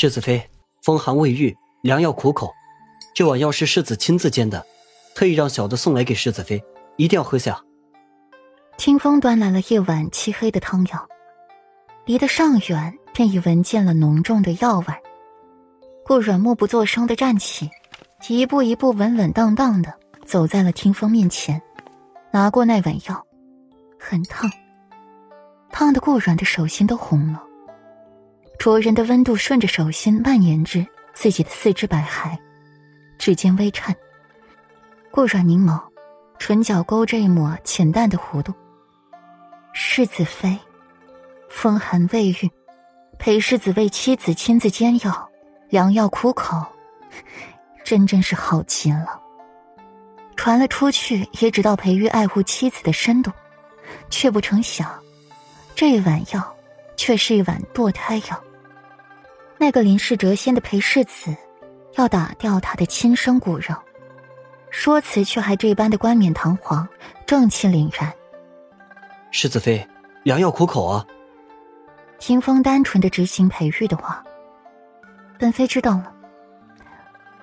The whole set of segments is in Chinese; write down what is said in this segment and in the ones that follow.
世子妃，风寒未愈，良药苦口，这碗药是世子亲自煎的，特意让小的送来给世子妃，一定要喝下。清风端来了一碗漆黑的汤药，离得尚远，便已闻见了浓重的药味。顾软默不作声的站起，一步一步稳稳当当的走在了听风面前，拿过那碗药，很烫，烫的顾软的手心都红了。灼人的温度顺着手心蔓延至自己的四肢百骸，指尖微颤。顾软凝眸，唇角勾着一抹浅淡的弧度。世子妃，风寒未愈，裴世子为妻子亲自煎药，良药苦口，真真是好极了。传了出去，也知道裴玉爱护妻子的深度，却不成想，这一碗药却是一碗堕胎药。那个林氏谪仙的裴世子，要打掉他的亲生骨肉，说辞却还这般的冠冕堂皇、正气凛然。世子妃，良药苦口啊！听风单纯的执行裴玉的话，本妃知道了。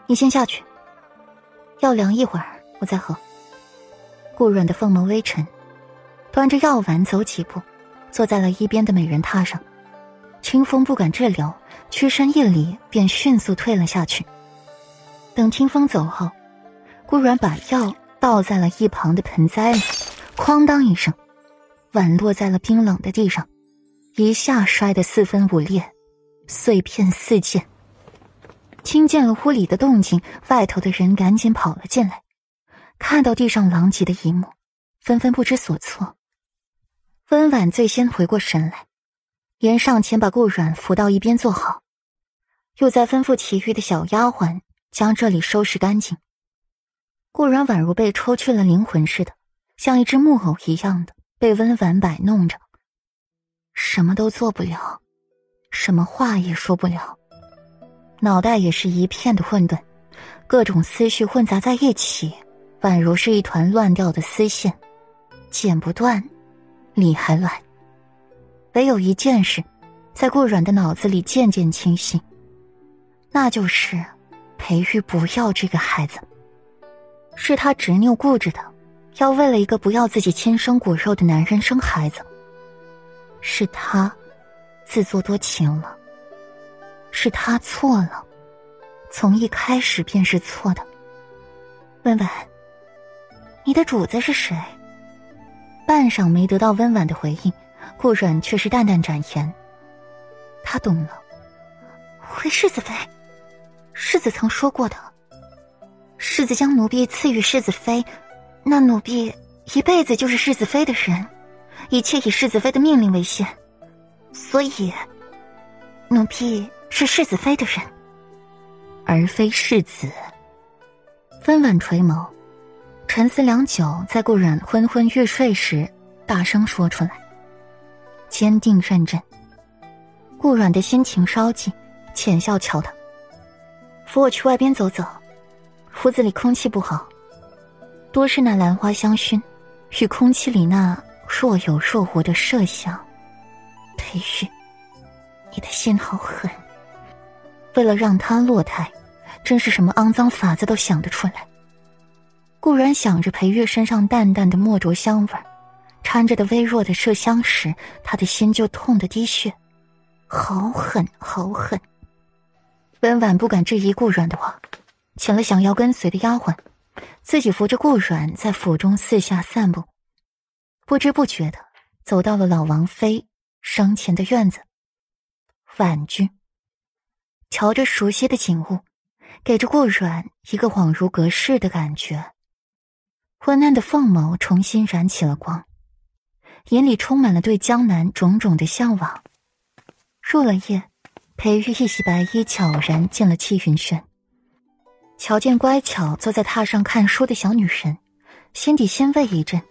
你先下去，药凉一会儿，我再喝。顾软的凤眸微沉，端着药碗走几步，坐在了一边的美人榻上。清风不敢滞留。屈身一礼，便迅速退了下去。等听风走后，顾软把药倒在了一旁的盆栽里，哐当一声，碗落在了冰冷的地上，一下摔得四分五裂，碎片四溅。听见了屋里的动静，外头的人赶紧跑了进来，看到地上狼藉的一幕，纷纷不知所措。温婉最先回过神来。连上前把顾软扶到一边坐好，又再吩咐其余的小丫鬟将这里收拾干净。顾软宛如被抽去了灵魂似的，像一只木偶一样的被温婉摆弄着，什么都做不了，什么话也说不了，脑袋也是一片的混沌，各种思绪混杂在一起，宛如是一团乱掉的丝线，剪不断，理还乱。唯有一件事，在顾软的脑子里渐渐清晰，那就是裴玉不要这个孩子，是他执拗固执的，要为了一个不要自己亲生骨肉的男人生孩子，是他自作多情了，是他错了，从一开始便是错的。温婉，你的主子是谁？半晌没得到温婉的回应。顾软却是淡淡展言。他懂了，回世子妃，世子曾说过的，世子将奴婢赐予世子妃，那奴婢一辈子就是世子妃的人，一切以世子妃的命令为先，所以，奴婢是世子妃的人，而非世子。温婉垂眸，沉思良久，在顾软昏昏欲睡时，大声说出来。坚定认真。顾软的心情稍紧，浅笑瞧他：“扶我去外边走走，屋子里空气不好，多是那兰花香薰，与空气里那若有若无的麝香。”裴玉，你的心好狠。为了让他落胎，真是什么肮脏法子都想得出来。顾然想着裴玉身上淡淡的墨竹香味儿。掺着的微弱的麝香时，他的心就痛得滴血，好狠，好狠！温婉不敢质疑顾软的话，请了想要跟随的丫鬟，自己扶着顾软在府中四下散步，不知不觉的走到了老王妃生前的院子。婉君瞧着熟悉的景物，给着顾软一个恍如隔世的感觉。昏暗的凤眸重新燃起了光。眼里充满了对江南种种的向往。入了夜，裴玉一袭白衣，悄然进了气云轩。瞧见乖巧坐在榻上看书的小女人，心底欣慰一阵，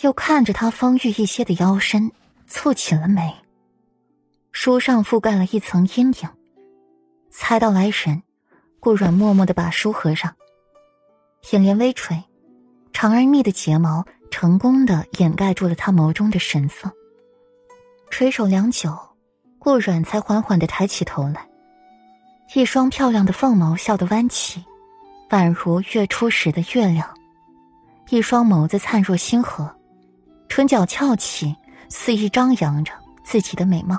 又看着她丰腴一些的腰身，蹙起了眉。书上覆盖了一层阴影，猜到来人，顾软默默的把书合上，眼帘微垂，长而密的睫毛。成功的掩盖住了他眸中的神色。垂首良久，顾软才缓缓的抬起头来，一双漂亮的凤眸笑得弯起，宛如月初时的月亮；一双眸子灿若星河，唇角翘起，肆意张扬着自己的美貌。